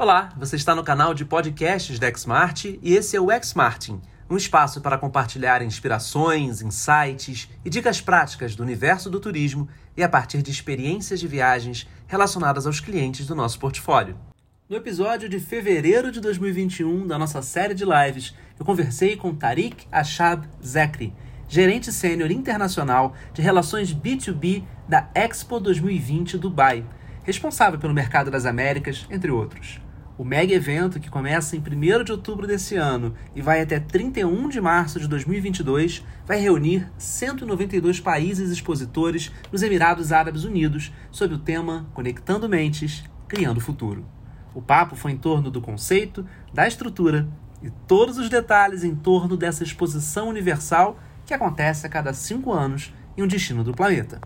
Olá, você está no canal de podcasts da Xmart e esse é o Xmartin, um espaço para compartilhar inspirações, insights e dicas práticas do universo do turismo e a partir de experiências de viagens relacionadas aos clientes do nosso portfólio. No episódio de fevereiro de 2021 da nossa série de lives, eu conversei com Tariq Ashab Zekri, gerente sênior internacional de relações B2B da Expo 2020 Dubai, responsável pelo mercado das Américas, entre outros. O mega evento, que começa em 1 de outubro desse ano e vai até 31 de março de 2022, vai reunir 192 países expositores nos Emirados Árabes Unidos sob o tema Conectando Mentes, Criando Futuro. O papo foi em torno do conceito, da estrutura e todos os detalhes em torno dessa exposição universal que acontece a cada cinco anos em um destino do planeta.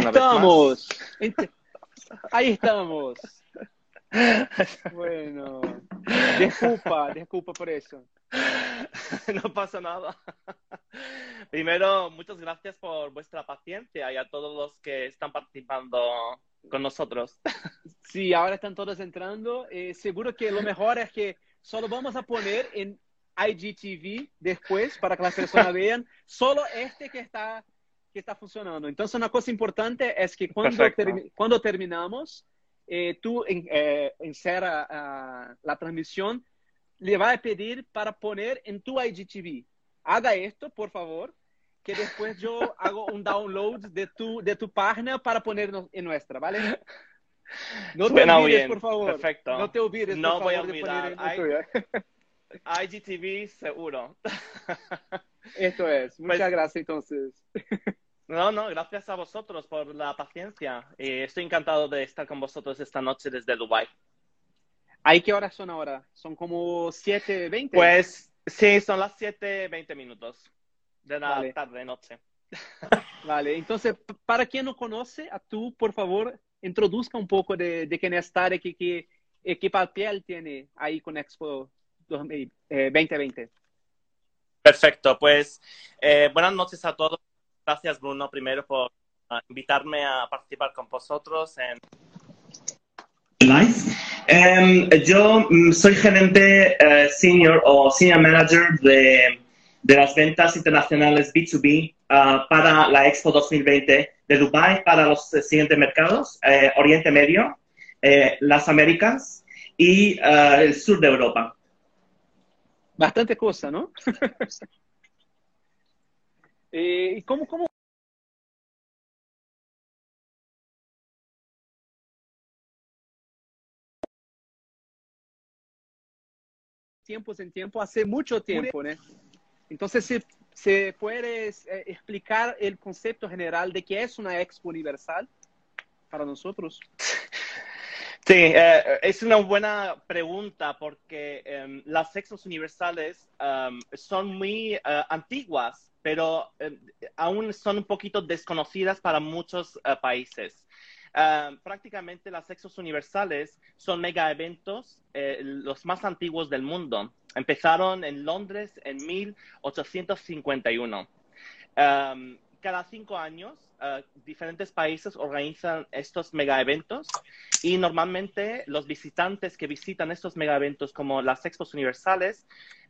Estamos. Ahí estamos. Bueno, disculpa, disculpa por eso. No pasa nada. Primero, muchas gracias por vuestra paciencia y a todos los que están participando con nosotros. Sí, ahora están todos entrando. Eh, seguro que lo mejor es que solo vamos a poner en IGTV después para que las personas vean solo este que está que está funcionando. Entonces, una cosa importante es que cuando, cuando terminamos, eh, tú eh, insera uh, la transmisión, le va a pedir para poner en tu IGTV. Haga esto, por favor, que después yo hago un download de tu, de tu página para poner en nuestra, ¿vale? No te Suena olvides, bien. por favor. Perfecto. No te olvides, No por voy a favor, de poner olvidar. en tuya. IGTV seguro. Esto es. Muchas Pues- gracias, entonces. No, no, gracias a vosotros por la paciencia. Eh, estoy encantado de estar con vosotros esta noche desde Dubai. ¿Ahí qué horas son ahora? Son como 7.20. Pues sí, son las 7:20 minutos de la Vale. tarde, noche. Vale, entonces, para quien no conoce a tú, por favor, introduzca un poco de, de quién es Tarek y qué, qué papel tiene ahí con Expo 2000, eh, 2020. Perfecto, pues eh, buenas noches a todos. Gracias, Bruno, primero por ah, invitarme a participar con vosotros en. Em, yo mm, soy gerente eh, senior o senior manager de, de las ventas internacionales B2B ah, para la Expo 2020 de Dubai para los eh, siguientes mercados, eh, Oriente Medio, eh, las Américas y eh, el sur de Europa. Bastante cosa, ¿no? Eh, ¿Y cómo, cómo? Tiempos en tiempo, hace mucho tiempo, ¿no? Entonces, ¿se, se puede eh, explicar el concepto general de qué es una expo universal para nosotros? Sí, eh, es una buena pregunta porque em, las sexos universales em, son muy eh, antiguas, pero em, aún son un poquito desconocidas para muchos eh, países. Em, prácticamente las sexos universales son mega eventos, eh, los más antiguos del mundo. Empezaron en Londres en 1851. Em, cada cinco años, eh, diferentes países organizan estos mega eventos y normalmente los visitantes que visitan estos mega eventos como las expos universales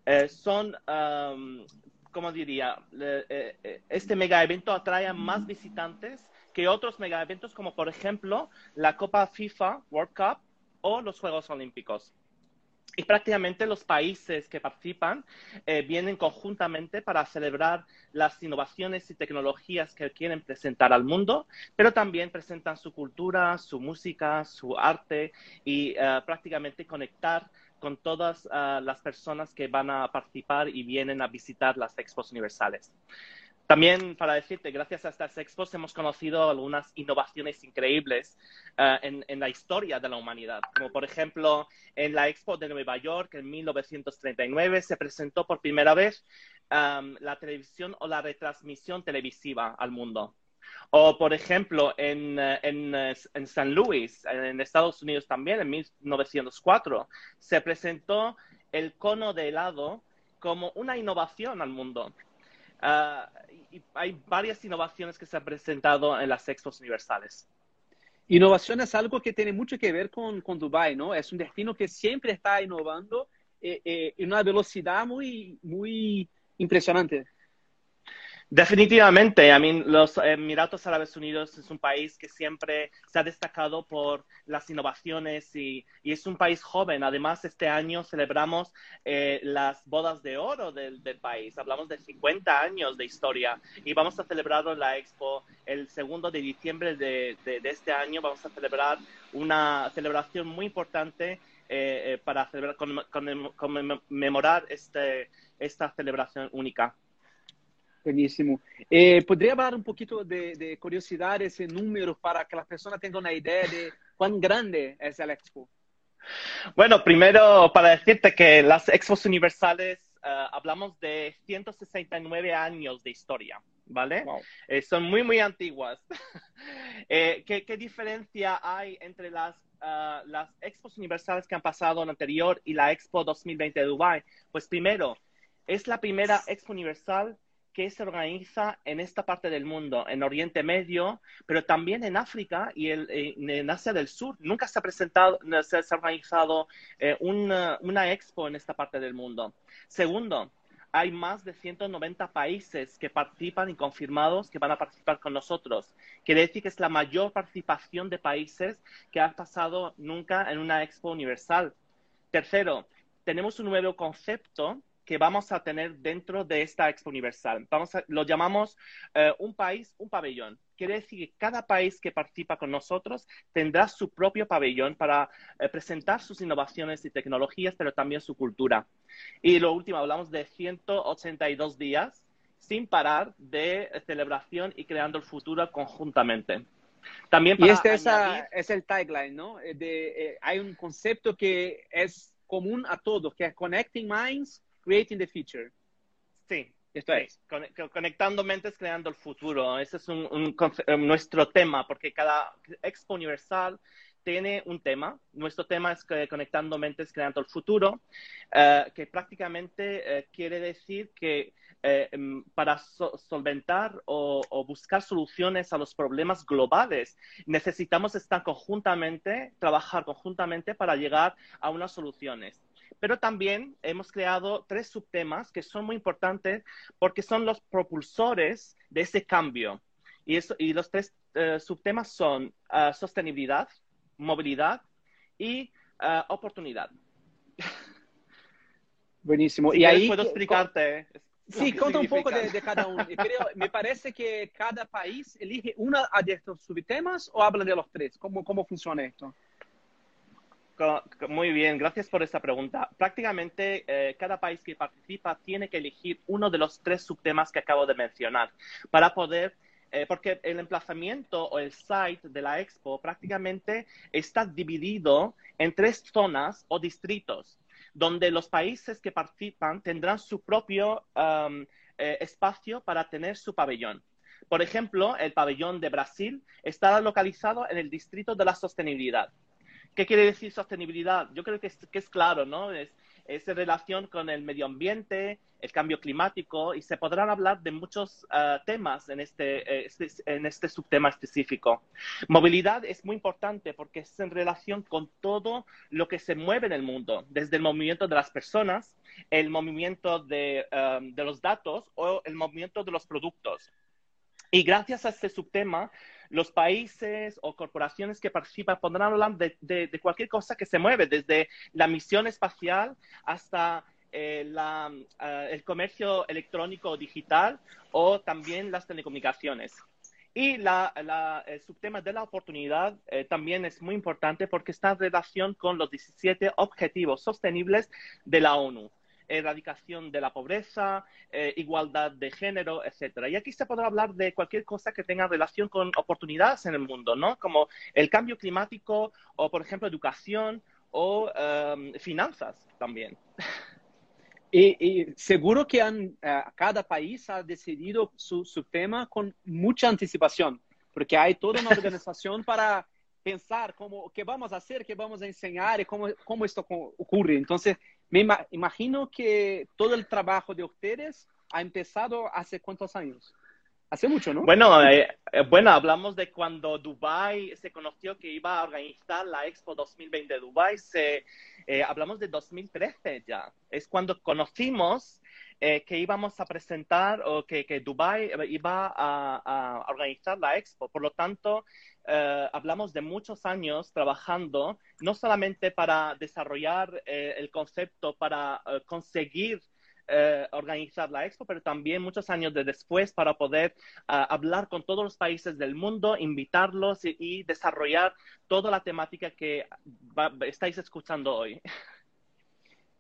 eh, son, um, ¿cómo diría? Eh, eh, este mega evento atrae a más visitantes que otros mega eventos como por ejemplo la Copa FIFA World Cup o los Juegos Olímpicos. Y prácticamente los países que participan eh, vienen conjuntamente para celebrar las innovaciones y tecnologías que quieren presentar al mundo, pero también presentan su cultura, su música, su arte y eh, prácticamente conectar con todas eh, las personas que van a participar y vienen a visitar las expos universales. También para decirte, gracias a estas expos hemos conocido algunas innovaciones increíbles eh, en, la historia de la humanidad, como por ejemplo en la Expo de Nueva York en 1939 se presentó por primera vez la televisión o la retransmisión televisiva al mundo. O, por ejemplo, en, eh, eh, San Luis, en Estados Unidos también, en 1904, se presentó el cono de helado como una innovación al mundo. uh, y hay varias innovaciones que se han presentado en las expos universales. Innovación es algo que tiene mucho que ver con, con Dubai, ¿no? Es un destino que siempre está innovando eh, eh, en una velocidad muy, muy impresionante. Definitivamente, I mean, los Emiratos Árabes Unidos es un país que siempre se ha destacado por las innovaciones y, y es un país joven. Además, este año celebramos eh, las bodas de oro del, país. Hablamos de 50 años de historia y vamos a celebrar la Expo el segundo de diciembre de este año. Vamos a celebrar una celebración muy importante eh, eh, para celebrar, conmemorar este, esta celebración única. Buenísimo. Eh, ¿Podría hablar un poquito de, de, curiosidad, ese número, para que las personas tengan una idea de cuán grande es el Expo? Bueno, primero para decirte que las Expos Universales uh, hablamos de 169 años de historia, ¿vale? Wow. Eh, son muy, muy antiguas. eh, ¿qué, ¿qué, diferencia hay entre las, uh, las Expos Universales que han pasado en anterior y la Expo 2020 de Dubai? Pues primero, es la primera Expo Universal que se organiza en esta parte del mundo, en Oriente Medio, pero también en África y en Asia del Sur. Nunca se ha presentado, se ha organizado eh, una, una expo en esta parte del mundo. Segundo, hay más de 190 países que participan y confirmados que van a participar con nosotros. Quiere decir que es la mayor participación de países que ha pasado nunca en una expo universal. Tercero, tenemos un nuevo concepto que vamos a tener dentro de esta Expo Universal. Vamos a, lo llamamos uh, un país, un pabellón. Quiere decir que cada país que participa con nosotros tendrá su propio pabellón para uh, presentar sus innovaciones y tecnologías, pero también su cultura. Y lo último, hablamos de 182 días sin parar de celebración y creando el futuro conjuntamente. También y este añadir... es el tagline, ¿no? De, eh, hay un concepto que es común a todos, que es Connecting Minds Creating the Future. Sí, esto sí. es. Con, conectando mentes, creando el futuro. Ese es un, eh, nuestro tema, porque cada Expo Universal tiene un tema. Nuestro tema es que Conectando Mentes, Creando el Futuro, uh, que prácticamente uh, quiere decir que uh, para so solventar o, o, buscar soluciones a los problemas globales necesitamos estar conjuntamente, trabajar conjuntamente para llegar a unas soluciones pero también hemos creado tres subtemas que son muy importantes porque son los propulsores de ese cambio. Y, eso, y los tres uh, subtemas son uh, sostenibilidad, movilidad y uh, oportunidad. Buenísimo. Si y ahí puedo explicarte. Sí, conta un poco de, de cada uno. Creo, me parece que cada país elige uno de estos subtemas o habla de los tres. ¿Cómo, cómo funciona esto? Muy bien, gracias por esta pregunta. Prácticamente eh, cada país que participa tiene que elegir uno de los tres subtemas que acabo de mencionar para poder, eh, porque el emplazamiento o el site de la expo prácticamente está dividido en tres zonas o distritos, donde los países que participan tendrán su propio um, eh, espacio para tener su pabellón. Por ejemplo, el pabellón de Brasil está localizado en el distrito de la sostenibilidad. ¿Qué quiere decir sostenibilidad? Yo creo que es, que es claro, ¿no? Es, es, en relación con el medio ambiente, el cambio climático, y se podrán hablar de muchos uh, temas en este, este, en este subtema específico. Movilidad es muy importante porque es en relación con todo lo que se mueve en el mundo, desde el movimiento de las personas, el movimiento de, um, de los datos o el movimiento de los productos. Y gracias a este subtema, los países o corporaciones que participan podrán hablar de, cualquier cosa que se mueve, desde la misión espacial hasta eh, uh, el comercio electrónico digital o también las telecomunicaciones. Y la, el subtema de la oportunidad eh, también es muy importante porque está en relación con los 17 objetivos sostenibles de la ONU erradicación de la pobreza, eh, igualdad de género, etcétera. Y aquí se podrá hablar de cualquier cosa que tenga relación con oportunidades en el mundo, ¿no? Como el cambio climático o, por ejemplo, educación o um, finanzas también. Y, y, seguro que han, uh, cada país ha decidido su, su, tema con mucha anticipación, porque hay toda una organización para pensar cómo, qué vamos a hacer, qué vamos a enseñar y cómo, cómo esto ocurre. Entonces, me imagino que todo el trabajo de ustedes ha empezado hace cuántos años? Hace mucho, ¿no? Bueno, eh, eh, bueno, hablamos de cuando Dubai se conoció que iba a organizar la Expo 2020 de Dubai. Eh, hablamos de 2013 ya. Es cuando conocimos eh, que íbamos a presentar o que, que Dubai iba a, a, organizar la Expo. Por lo tanto, eh, hablamos de muchos años trabajando, no solamente para desarrollar eh, el concepto, para conseguir eh, organizar la expo, pero también muchos años de después para poder uh, hablar con todos los países del mundo, invitarlos y, y desarrollar toda la temática que va, estáis escuchando hoy.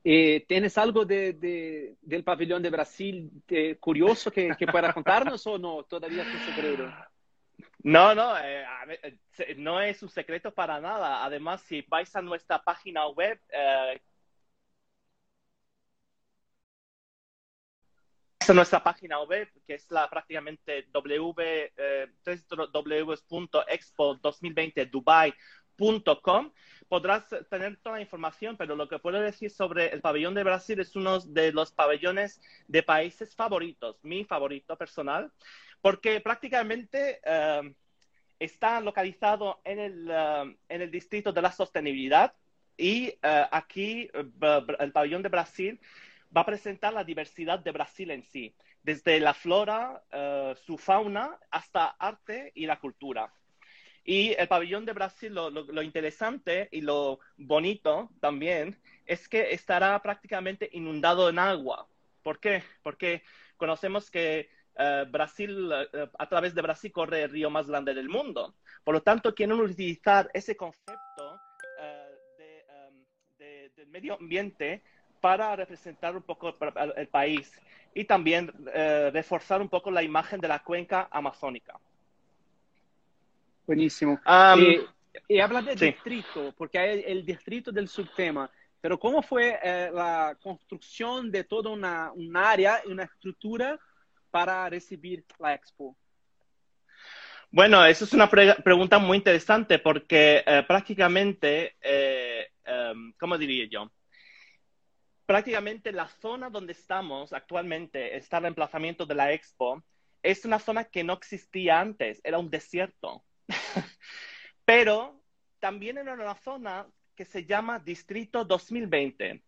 Eh, ¿Tienes algo de, de, del pabellón de Brasil de, curioso que, pueda contarnos o no? Todavía es un secreto. No, no, eh, no es un secreto para nada. Además, si vais a nuestra página web, eh, a nuestra página web, que es la prácticamente w, eh, www.expo2020dubai.com. Podrás tener toda la información, pero lo que puedo decir sobre el pabellón de Brasil es uno de los pabellones de países favoritos, mi favorito personal, porque prácticamente uh, está localizado en el, uh, en el distrito de la sostenibilidad y uh, aquí el pabellón de Brasil va a presentar la diversidad de Brasil en sí, desde la flora, uh, su fauna, hasta arte y la cultura. Y el pabellón de Brasil, lo, interesante y lo bonito también es que estará prácticamente inundado en agua. ¿Por qué? Porque conocemos que uh, Brasil, uh, a través de Brasil corre el río más grande del mundo. Por lo tanto, quieren utilizar ese concepto de, um, de, del medio ambiente para representar un poco el país y también eh, reforzar un poco la imagen de la cuenca amazónica. Buenísimo. Um, y, y, habla de sí. distrito, porque hay el distrito del subtema, pero ¿cómo fue eh, la construcción de toda una, un área y una estructura para recibir la expo? Bueno, esa es una pre pregunta muy interesante porque eh, prácticamente, um, ¿cómo diría yo? prácticamente la zona donde estamos actualmente, está el emplazamiento de la expo, es una zona que no existía antes, era un desierto. Pero también era una zona que se llama Distrito 2020.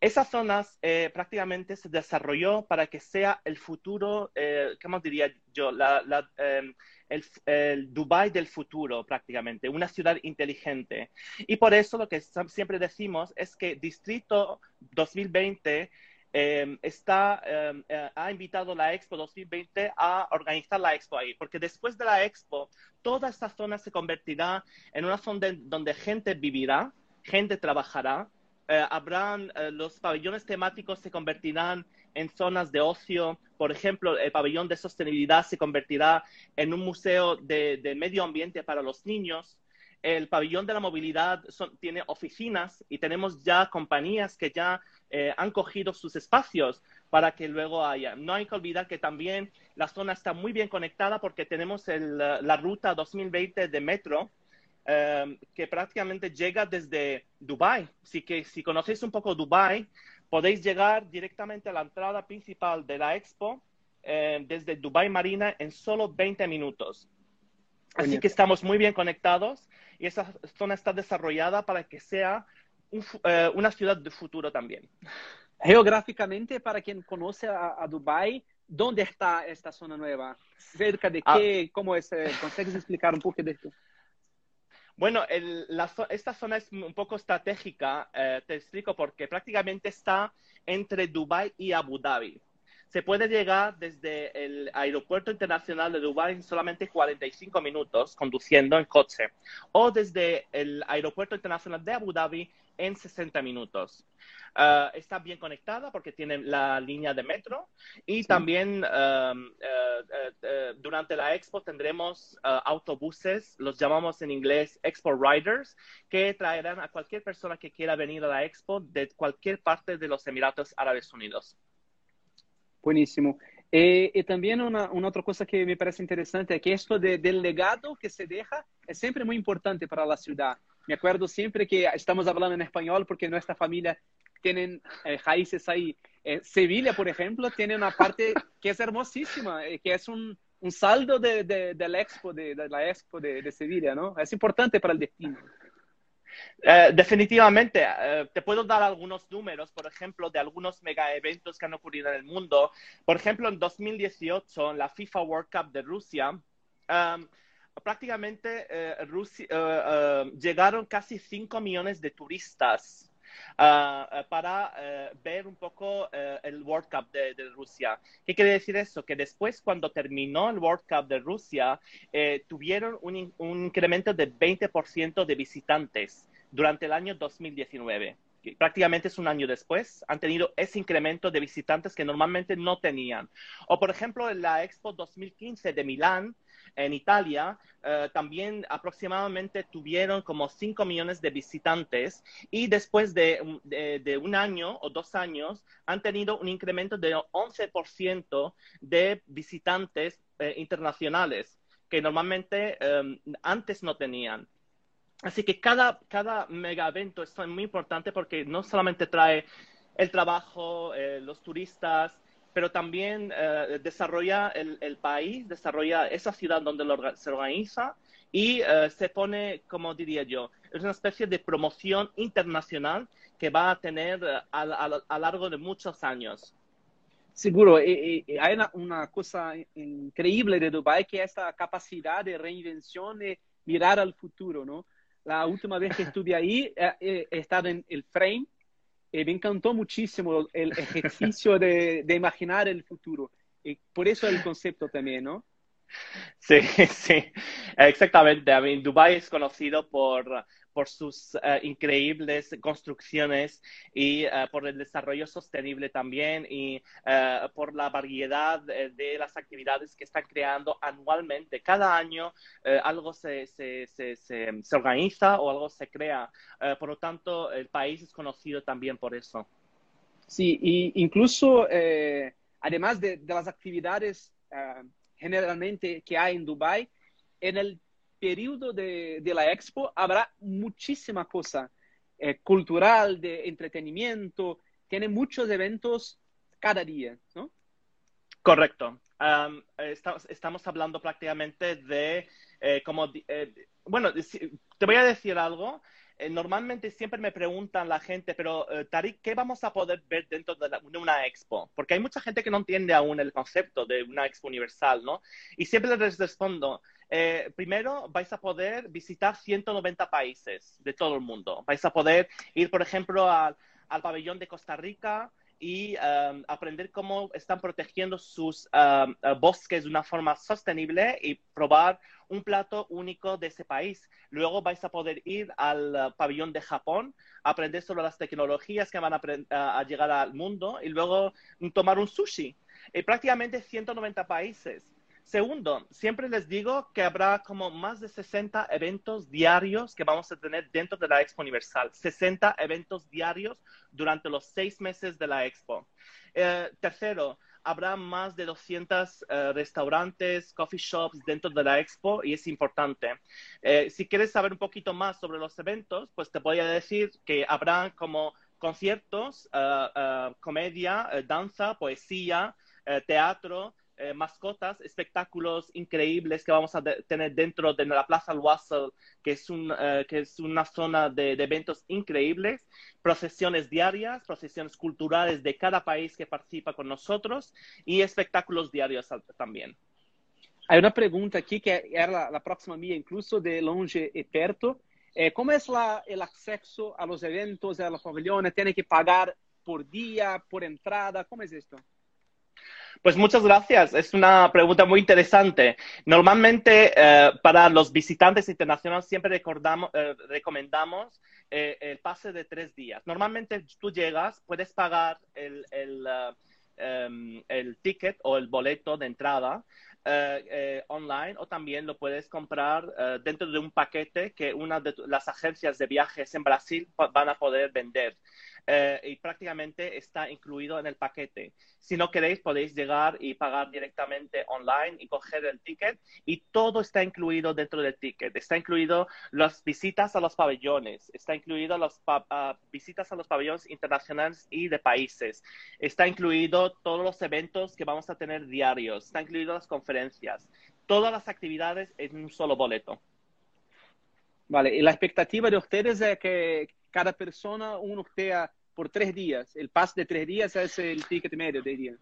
Esa zona eh, prácticamente se desarrolló para que sea el futuro, eh, ¿cómo diría yo? Eh, el, el, Dubai del futuro prácticamente, una ciudad inteligente. Y por eso lo que siempre decimos es que Distrito 2020 eh, está, eh, ha invitado la Expo 2020 a organizar la Expo ahí, porque después de la Expo, toda esta zona se convertirá en una zona de, donde gente vivirá, gente trabajará, eh, habrán los pabellones temáticos se convertirán en zonas de ocio. Por ejemplo, el pabellón de sostenibilidad se convertirá en un museo de, de medio ambiente para los niños. El pabellón de la movilidad son, tiene oficinas y tenemos ya compañías que ya eh, han cogido sus espacios para que luego haya. No hay que olvidar que también la zona está muy bien conectada porque tenemos el, la ruta 2020 de metro, eh, que prácticamente llega desde Dubai. Así que si conocéis un poco Dubai, podéis llegar directamente a la entrada principal de la expo eh, desde Dubai Marina en solo 20 minutos. Así que estamos muy bien conectados y esa zona está desarrollada para que sea un, eh, una ciudad de futuro también. Geográficamente, para quien conoce a, a Dubai, ¿dónde está esta zona nueva? ¿Cerca de ah. qué? ¿Cómo es? Eh, ¿Consigues explicar un poco de esto? Bueno, el, la, esta zona es un poco estratégica, eh, te explico, porque prácticamente está entre Dubái y Abu Dhabi. Se puede llegar desde el aeropuerto internacional de Dubái en solamente 45 minutos conduciendo en coche, o desde el aeropuerto internacional de Abu Dhabi en 60 minutos. Uh, está bien conectada porque tiene la línea de metro y sí. también uh, uh, durante la expo tendremos autobuses, los llamamos en inglés Expo Riders, que traerán a cualquier persona que quiera venir a la expo de cualquier parte de los Emiratos Árabes Unidos. Buenísimo. Eh, y también una, una, otra cosa que me parece interesante es que esto de, del legado que se deja es siempre muy importante para la ciudad. Me acuerdo siempre que estamos hablando en español porque nuestra familia tienen eh, raíces ahí. Eh, Sevilla, por ejemplo, tiene una parte que es hermosísima, eh, que es un, un saldo de, de, del expo, de, de la expo de, de, Sevilla, ¿no? Es importante para el destino. Uh, definitivamente, uh, te puedo dar algunos números, por ejemplo, de algunos mega eventos que han ocurrido en el mundo. Por ejemplo, en 2018, en la FIFA World Cup de Rusia, um, prácticamente uh, Rusia, llegaron casi 5 millones de turistas uh, para uh, ver un poco uh, el World Cup de, de, Rusia. ¿Qué quiere decir eso? Que después, cuando terminó el World Cup de Rusia, eh, tuvieron un, un, incremento de 20% de visitantes durante el año 2019 prácticamente es un año después, han tenido ese incremento de visitantes que normalmente no tenían. O, por ejemplo, en la Expo 2015 de Milán, en Italia uh, también aproximadamente tuvieron como 5 millones de visitantes y después de, de, de, un año o dos años han tenido un incremento de 11% de visitantes uh, internacionales que normalmente um, antes no tenían. Así que cada, cada mega evento es muy importante porque no solamente trae el trabajo, eh, los turistas, pero también uh, desarrolla el, el, país, desarrolla esa ciudad donde lo, se organiza y uh, se pone, como diría yo, es una especie de promoción internacional que va a tener uh, a, a, largo de muchos años. Seguro, y, hay una, una, cosa increíble de Dubai que es esta capacidad de reinvención y mirar al futuro, ¿no? La última vez que estuve ahí he estado en el frame eh, me encantó muchísimo el ejercicio de, imaginar el futuro. Y por eso el concepto también, ¿no? Sí, sí, exactamente. I mean, Dubai es conocido por, por sus uh, increíbles construcciones y uh, por el desarrollo sostenible también y uh, por la variedad de, las actividades que están creando anualmente. Cada año algo se, se, se, se, organiza o algo se crea. por lo tanto, el país es conocido también por eso. Sí, y incluso eh, además de, de, las actividades generalmente que hay en Dubai, en el periodo de, de la expo habrá muchísima cosa eh, cultural, de entretenimiento, tiene muchos eventos cada día, ¿no? Correcto. Um, estamos, estamos, hablando prácticamente de, eh, como, eh, bueno, te voy a decir algo. Normalmente siempre me preguntan la gente, pero Tarik, ¿qué vamos a poder ver dentro de, la, de, una expo? Porque hay mucha gente que no entiende aún el concepto de una expo universal, ¿no? Y siempre les respondo, eh, primero vais a poder visitar 190 países de todo el mundo. Vais a poder ir, por ejemplo, al, al pabellón de Costa Rica, y um, aprender cómo están protegiendo sus um, bosques de una forma sostenible y probar un plato único de ese país. Luego vais a poder ir al uh, pabellón de Japón, aprender sobre las tecnologías que van a, a, llegar al mundo y luego tomar un sushi. Y prácticamente 190 países. Segundo, siempre les digo que habrá como más de 60 eventos diarios que vamos a tener dentro de la Expo Universal. 60 eventos diarios durante los seis meses de la Expo. Eh, tercero, habrá más de 200 uh, restaurantes, coffee shops dentro de la expo y es importante. Eh, si quieres saber un poquito más sobre los eventos, pues te voy a decir que habrá como conciertos, comedia, danza, poesía, teatro, eh, mascotas, espectáculos increíbles que vamos a tener dentro de la Plaza Al que, es un, eh, que es una zona de, eventos increíbles, procesiones diarias, procesiones culturales de cada país que participa con nosotros y espectáculos diarios también. Hay una pregunta aquí que era la, la próxima mía, incluso de longe y perto. Eh, ¿Cómo es la, el acceso a los eventos, a los pabellones? ¿Tiene que pagar por día, por entrada? ¿Cómo es esto? Pues muchas gracias. Es una pregunta muy interesante. Normalmente eh, para los visitantes internacionales siempre recordamos, eh, recomendamos eh, el pase de tres días. Normalmente tú llegas, puedes pagar el, el, um, el ticket o el boleto de entrada eh, online o también lo puedes comprar dentro de un paquete que una de las agencias de viajes en Brasil van a poder vender. Eh, y prácticamente está incluido en el paquete. Si no queréis, podéis llegar y pagar directamente online y coger el ticket y todo está incluido dentro del ticket. Está incluido las visitas a los pabellones, está incluido las ah, visitas a los pabellones internacionales y de países, está incluido todos los eventos que vamos a tener diarios, está incluido las conferencias, todas las actividades en un solo boleto. Vale, y la expectativa de ustedes es que cada persona uno esté por tres días. El pase de tres días es el ticket medio, diría.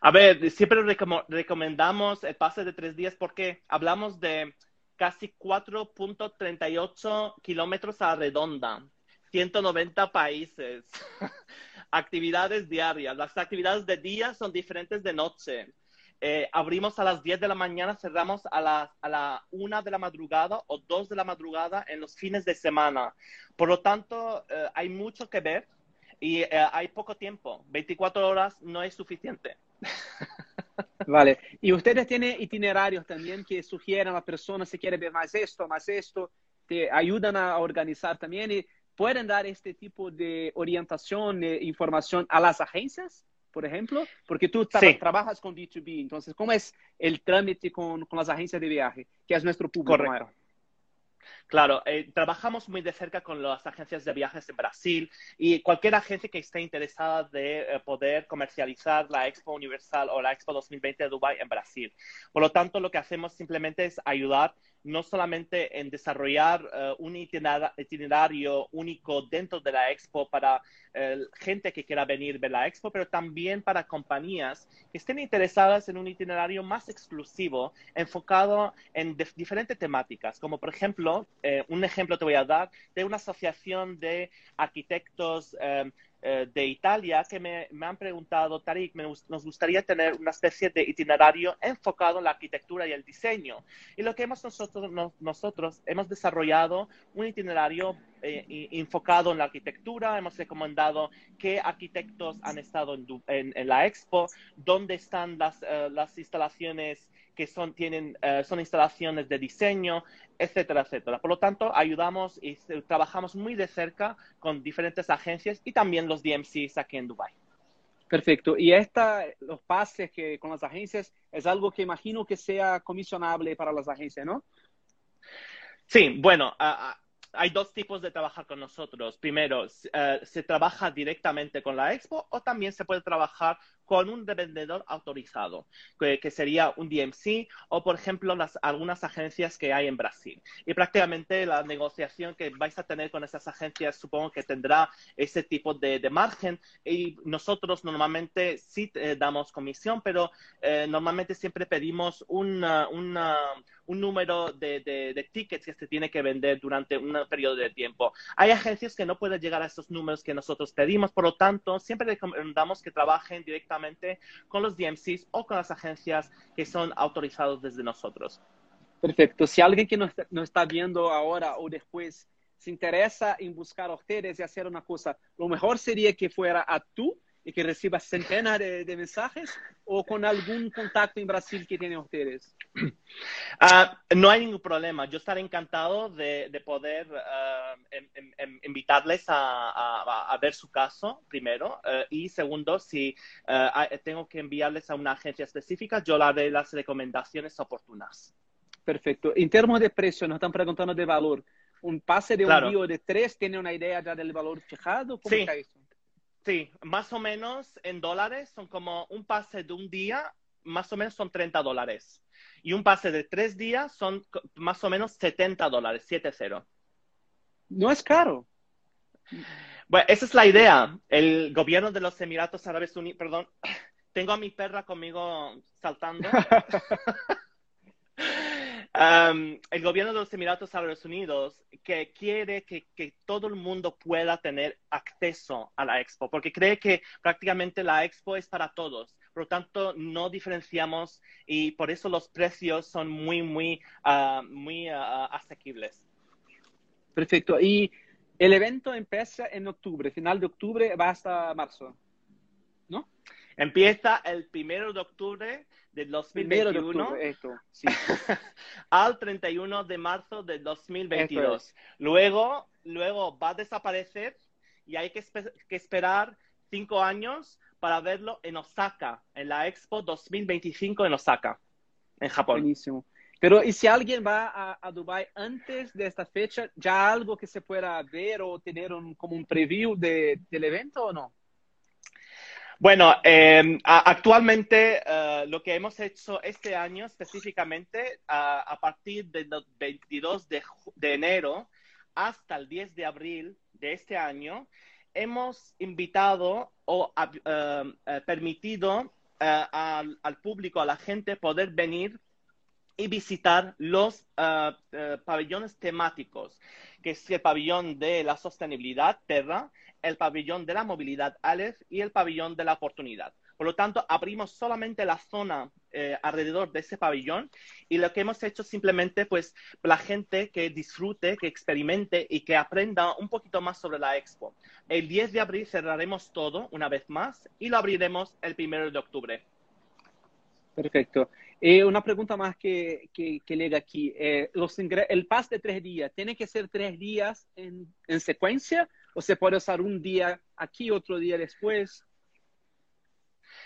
A ver, siempre recomendamos el pase de tres días porque hablamos de casi 4.38 kilómetros a redonda, 190 países, actividades diarias. Las actividades de día son diferentes de noche. Eh, abrimos a las 10 de la mañana, cerramos a la, a la 1 de la madrugada o 2 de la madrugada en los fines de semana. Por lo tanto, eh, hay mucho que ver y eh, hay poco tiempo. 24 horas no es suficiente. Vale. ¿Y ustedes tienen itinerarios también que sugieran a la persona si quiere ver más esto, más esto? ¿Te ayudan a organizar también? ¿Y pueden dar este tipo de orientación, e información a las agencias? Por ejemplo? Porque tú trabajas con B2B, entonces, ¿cómo es el trámite con, las agencias de viaje, que es nuestro público? Correcto. Claro, eh, trabajamos muy de cerca con las agencias de viajes en Brasil y cualquier agencia que esté interesada de eh, poder comercializar la Expo Universal o la Expo 2020 de Dubai en Brasil. Por lo tanto, lo que hacemos simplemente es ayudar no solamente en desarrollar eh, un itinerario único dentro de la expo para eh, gente que quiera venir ver la expo, pero también para compañías que estén interesadas en un itinerario más exclusivo, enfocado en diferentes temáticas, como por ejemplo, eh, un ejemplo te voy a dar de una asociación de arquitectos eh, de Italia que me, han preguntado, Tarik, nos gustaría tener una especie de itinerario enfocado en la arquitectura y el diseño. Y lo que hemos nosotros, nosotros hemos desarrollado un itinerario eh, enfocado en la arquitectura, hemos recomendado qué arquitectos han estado en, la expo, dónde están las, eh, las instalaciones que son, tienen, eh, son instalaciones de diseño, etcétera, etcétera. Por lo tanto, ayudamos y trabajamos muy de cerca con diferentes agencias y también los DMCs aquí en Dubai. Perfecto. Y esta, los pases que con las agencias es algo que imagino que sea comisionable para las agencias, ¿no? Sí, bueno, hay dos tipos de trabajar con nosotros. Primero, eh, se trabaja directamente con la expo o también se puede trabajar con un revendedor autorizado, que, sería un DMC o, por ejemplo, las, algunas agencias que hay en Brasil. Y prácticamente la negociación que vais a tener con esas agencias supongo que tendrá ese tipo de, margen y nosotros normalmente sí eh, damos comisión, pero eh, normalmente siempre pedimos una, un número de, de, tickets que se tiene que vender durante un periodo de tiempo. Hay agencias que no pueden llegar a esos números que nosotros pedimos, por lo tanto, siempre recomendamos que trabajen directamente con los DMCs o con las agencias que son autorizados desde nosotros. Perfecto. Si alguien que nos está viendo ahora o después se interesa en buscar a ustedes y hacer una cosa, lo mejor sería que fuera a tú y que reciba centenas de, mensajes o con algún contacto en Brasil que tienen ustedes? Ah, no hay ningún problema. Yo estaré encantado de, poder ah, invitarles a, ver su caso, primero. Ah, y segundo, si tengo que enviarles a una agencia específica, yo le haré las recomendaciones oportunas. Perfecto. En términos de precio, nos están preguntando de valor. ¿Un pase de un envío de tres tiene una idea ya del valor fijado? ¿Cómo sí. eso? Sí, más o menos en dólares son como un pase de un día, más o menos son 30 dólares. Y un pase de tres días son más o menos 70 dólares, 7-0. No es caro. Bueno, esa es la idea. El gobierno de los Emiratos Árabes Unidos, perdón, tengo a mi perra conmigo saltando. el gobierno de los Emiratos Árabes Unidos que quiere que, todo el mundo pueda tener acceso a la expo, porque cree que prácticamente la expo es para todos. Por lo tanto, no diferenciamos y por eso los precios son muy, muy, ah, muy ah, asequibles. Perfecto. Y el evento empieza en octubre, final de octubre va hasta marzo, ¿no? Empieza el primero de octubre del 2021 al 31 de marzo del 2022. Luego, luego va a desaparecer y hay que, que esperar cinco años para verlo en Osaka, en la Expo 2025 en Osaka, en Japón. Buenísimo. Pero, ¿y si alguien va a, a Dubai antes de esta fecha, ya algo que se pueda ver o tener un, como un preview de, del evento o no? Bueno, eh, actualmente uh, lo que hemos hecho este año específicamente, a partir del 22 de, de, enero hasta el 10 de abril de este año, hemos invitado o uh, permitido al, al, público, a la gente, poder venir y visitar los pabellones temáticos, que es el pabellón de la sostenibilidad, Terra, el pabellón de la movilidad Aleph y el pabellón de la oportunidad. Por lo tanto, abrimos solamente la zona eh, alrededor de ese pabellón y lo que hemos hecho simplemente, pues, la gente que disfrute, que experimente y que aprenda un poquito más sobre la expo. El 10 de abril cerraremos todo una vez más y lo abriremos el 1 de octubre. Perfecto. Eh, una pregunta más que, llega aquí. Eh, el pas de tres días, ¿tiene que ser tres días en, en secuencia o se puede usar un día aquí, otro día después?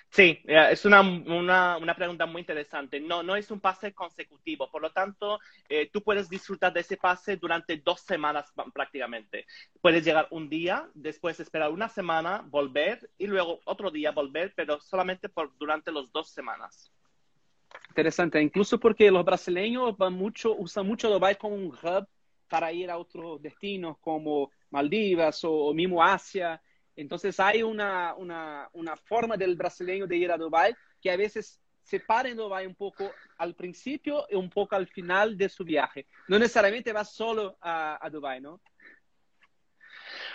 Sí, eh, es una, una, pregunta muy interesante. No, no es un pase consecutivo, por lo tanto, tú puedes disfrutar de ese pase durante dos semanas prácticamente. Puedes llegar un día, después esperar una semana, volver y luego otro día volver, pero solamente durante las dos semanas. Interesante, incluso porque los brasileños van mucho, usan mucho Dubai como un hub para ir a otros destinos como Maldivas o, o Asia. Entonces hay una, una, una, forma del brasileño de ir a Dubai que a veces se para en Dubai un poco al principio y un poco al final de su viaje. No necesariamente va solo a, a Dubai, ¿no?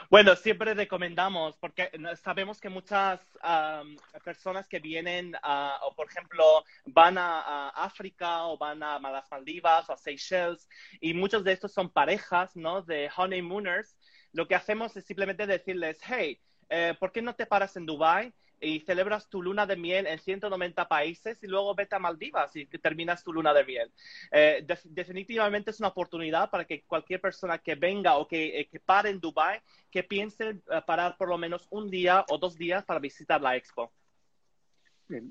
Bueno, siempre recomendamos, porque sabemos que muchas um, personas que vienen, uh, o por ejemplo, van a, a, África o van a las Maldivas o a Seychelles, y muchos de estos son parejas, ¿no? De honeymooners. Lo que hacemos es simplemente decirles, hey, eh, ¿por qué no te paras en Dubai y celebras tu luna de miel en 190 países y luego vete a Maldivas y terminas tu luna de miel. Eh, de definitivamente es una oportunidad para que cualquier persona que venga o que, eh, que pare en Dubai, que piense uh, parar por lo menos un día o dos días para visitar la expo.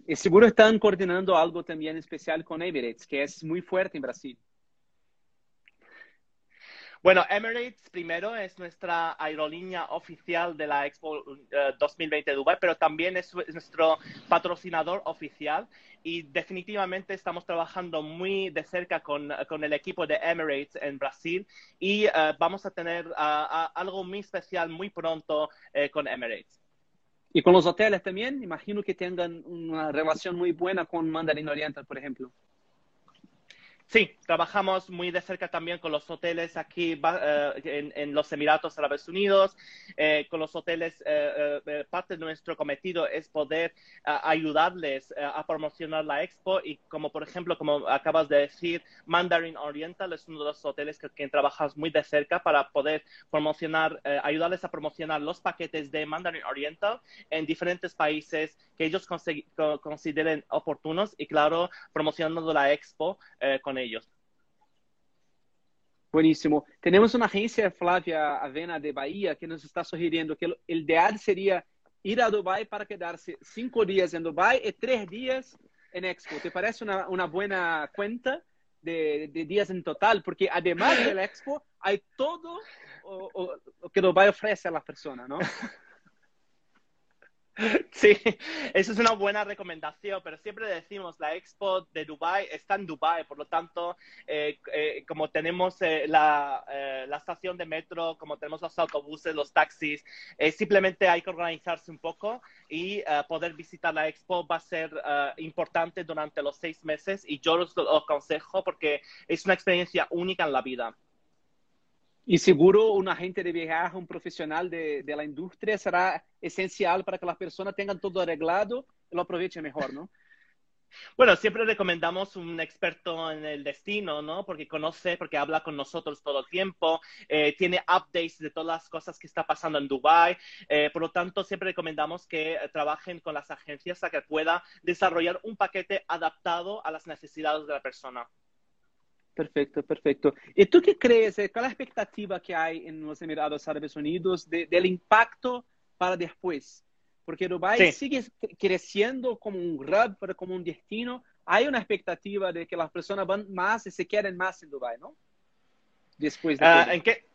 Y seguro están coordinando algo también especial con Emirates, que es muy fuerte en Brasil. Bueno, Emirates primero es nuestra aerolínea oficial de la Expo uh, 2020 de Dubai, pero también es, es, nuestro patrocinador oficial y definitivamente estamos trabajando muy de cerca con, con el equipo de Emirates en Brasil y uh, vamos a tener uh, algo muy especial muy pronto eh, con Emirates. Y con los hoteles también, imagino que tengan una relación muy buena con Mandarin Oriental, por ejemplo. Sí, trabajamos muy de cerca también con los hoteles aquí uh, en, los Emiratos Árabes Unidos, eh, con los hoteles. Eh, parte de nuestro cometido es poder ayudarles a promocionar la expo y como por ejemplo, como acabas de decir, Mandarin Oriental es uno de los hoteles que, que trabajamos muy de cerca para poder promocionar, ayudarles a promocionar los paquetes de Mandarin Oriental en diferentes países que ellos consideren oportunos y claro, promocionando la expo con ellos. Buenísimo. Tenemos una agencia, Flavia Avena, de Bahía, que nos está sugiriendo que el ideal sería ir a Dubai para quedarse cinco días en Dubai y tres días en Expo. ¿Te parece una, una buena cuenta de, de, días en total? Porque además del Expo, hay todo o, o, o que Dubai ofrece a las personas, ¿no? Sí, eso es una buena recomendación, pero siempre decimos la expo de Dubai está en Dubai, por lo tanto, eh, eh, como tenemos eh, la, la, estación de metro, como tenemos los autobuses, los taxis, simplemente hay que organizarse un poco y poder visitar la expo va a ser importante durante los seis meses y yo os lo aconsejo porque es una experiencia única en la vida. Y seguro un agente de viaje, un profesional de, de, la industria será esencial para que las personas tengan todo arreglado y lo aprovechen mejor, ¿no? Bueno, siempre recomendamos un experto en el destino, ¿no? Porque conoce, porque habla con nosotros todo el tiempo, eh, tiene updates de todas las cosas que está pasando en Dubai. Eh, por lo tanto, siempre recomendamos que trabajen con las agencias para que pueda desarrollar un paquete adaptado a las necesidades de la persona. Perfecto, perfecto. ¿Y tú qué crees? ¿Cuál es la expectativa que hay en los Emiratos Árabes Unidos de, del impacto para después? Porque Dubái sí. sigue creciendo como un hub, como un destino. Hay una expectativa de que las personas van más y se queden más en Dubái, ¿no? Después de uh, ¿En qué?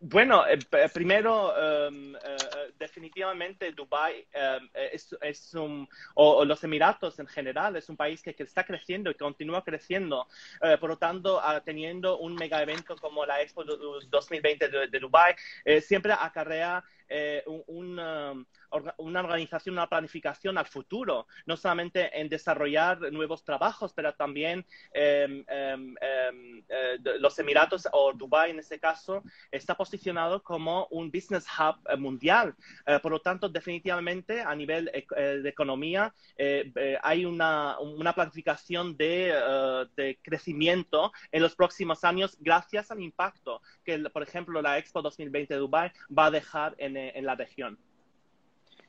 Bueno, eh, primero, um, uh, definitivamente Dubái um, es, un, o, los Emiratos en general, es un país que, está creciendo y continúa creciendo. Uh, por lo tanto, teniendo un mega evento como la Expo 2020 de, de Dubái, eh, siempre acarrea eh, un, un, una organización, una planificación al futuro, no solamente en desarrollar nuevos trabajos, pero también eh, eh, los Emiratos o Dubái en este caso está posicionado como un business hub mundial. por lo tanto, definitivamente a nivel de economía hay una, una planificación de, de, crecimiento en los próximos años gracias al impacto que, por ejemplo, la Expo 2020 de Dubái va a dejar en, en la región.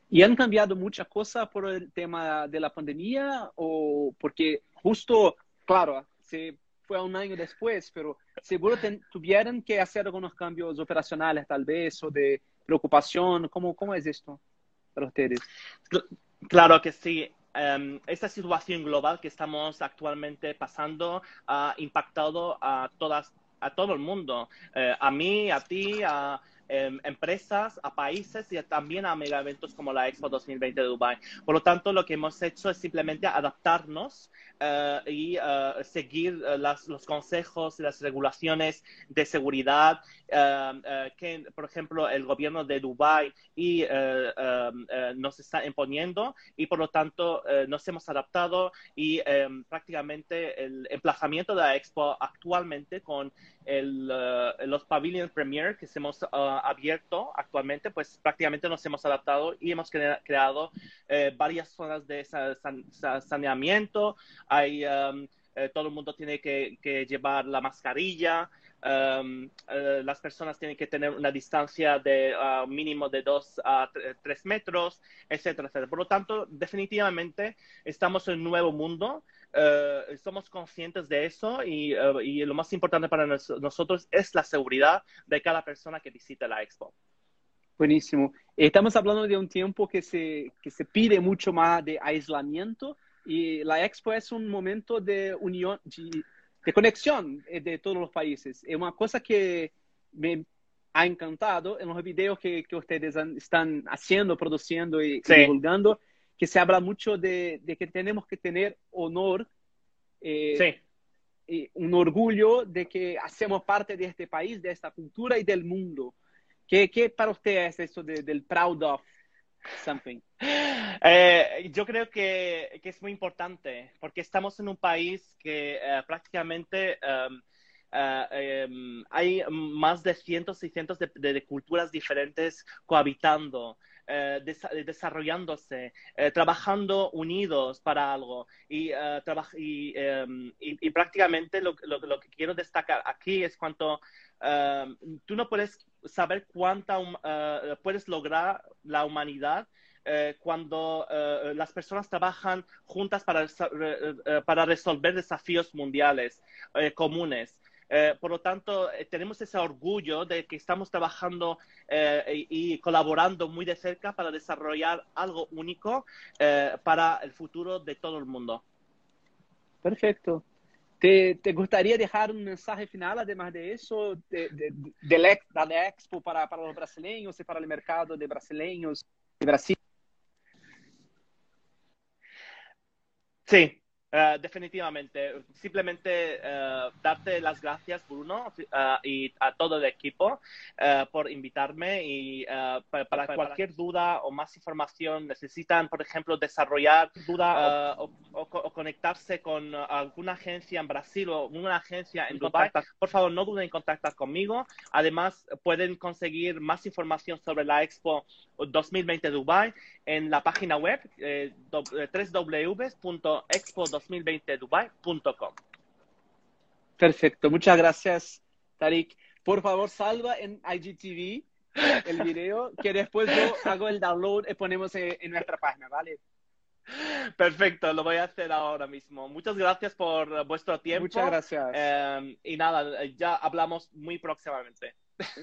¿Y han cambiado muchas cosas por el tema de la pandemia o porque justo, claro, se fue un año después, pero seguro ten, tuvieron que hacer algunos cambios operacionales tal vez o de preocupación? ¿Cómo, cómo es esto para ustedes? Claro que sí. Um, esta situación global que estamos actualmente pasando ha impactado a todas a todo el mundo, uh, a mí, a ti, a eh, empresas, a países y también a mega eventos como la Expo 2020 de Dubai. Por lo tanto, lo que hemos hecho es simplemente adaptarnos uh, y uh, seguir uh, las, los consejos y las regulaciones de seguridad que, por ejemplo, el gobierno de Dubai y nos está imponiendo y, por lo tanto, nos hemos adaptado y um, prácticamente el emplazamiento de la Expo actualmente con el, los pavilions Premier que hemos abierto actualmente, pues prácticamente nos hemos adaptado y hemos cre creado eh, varias zonas de san saneamiento. Hay, um, eh, todo el mundo tiene que, que llevar la mascarilla. Um, uh, las personas tienen que tener una distancia de uh, mínimo de 2 a 3 metros, etcétera, etcétera. Por lo tanto, definitivamente estamos en un nuevo mundo. Uh, somos conscientes de eso y, y, lo más importante para nos nosotros es la seguridad de cada persona que visita la expo. Buenísimo. Estamos hablando de un tiempo que se, que se pide mucho más de aislamiento y la expo es un momento de unión, de, de conexión de todos los países. Es una cosa que me ha encantado en los videos que, que ustedes han, están haciendo, produciendo y, sí. y, divulgando, que se habla mucho de, de que tenemos que tener honor, eh, sí. y un orgullo de que hacemos parte de este país, de esta cultura y del mundo. ¿Qué, qué para usted es eso de, del proud of something? Eh, yo creo que, que, es muy importante porque estamos en un país que uh, prácticamente um, uh, um, hay más de cientos y cientos de, de, de culturas diferentes cohabitando. Des desarrollándose, uh, trabajando unidos para algo. Y, uh, y, y, prácticamente lo, lo, lo, que quiero destacar aquí es cuanto tú no puedes saber cuánta puedes lograr la humanidad cuando las personas trabajan juntas para, para resolver desafíos mundiales comunes. Por lo tanto, tenemos ese orgullo de que estamos trabajando y, y, colaborando muy de cerca para desarrollar algo único para el futuro de todo el mundo. Perfecto. ¿Te, ¿Te, gustaría dejar un mensaje final, además de eso, de, de, de, de la Expo para, para los brasileños y para el mercado de brasileños de Brasil? Sí, Uh, definitivamente. Simplemente uh, darte las gracias, Bruno, uh, y a todo el equipo por invitarme. Y para, para, cualquier duda o más información, necesitan, por ejemplo, desarrollar duda o, o, o, conectarse con alguna agencia en Brasil o una agencia en Dubai, por favor, no duden en contactar conmigo. Además, pueden conseguir más información sobre la Expo 2020 Dubai en la página web eh, www.expo2020dubai.com. Perfecto, muchas gracias, Tarik. Por favor, salva en IGTV el video, que después yo hago el download y ponemos en, en nuestra página, ¿vale? Perfecto, lo voy a hacer ahora mismo. Muchas gracias por vuestro tiempo. Muchas gracias. Eh, y nada, ya hablamos muy próximamente.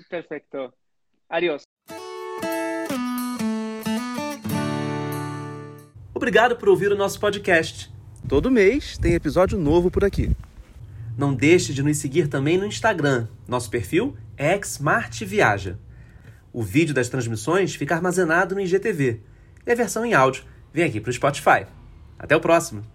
Perfecto. Adiós. Obrigado por ouvir o nosso podcast. Todo mês tem episódio novo por aqui. Não deixe de nos seguir também no Instagram. Nosso perfil é Viaja. O vídeo das transmissões fica armazenado no IGTV e a versão em áudio vem aqui para o Spotify. Até o próximo!